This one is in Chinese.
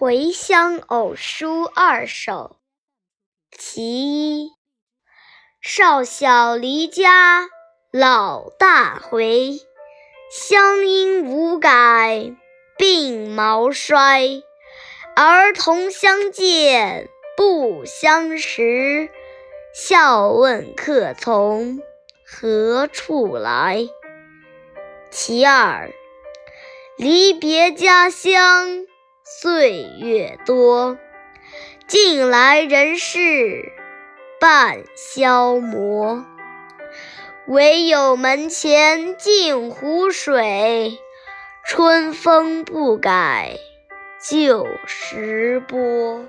回乡偶书二首其一。少小离家老大回，乡音无改鬓毛衰。儿童相见不相识，笑问客从何处来。其二。离别家乡岁月多，近来人事半消磨。唯有门前镜湖水，春风不改旧时波。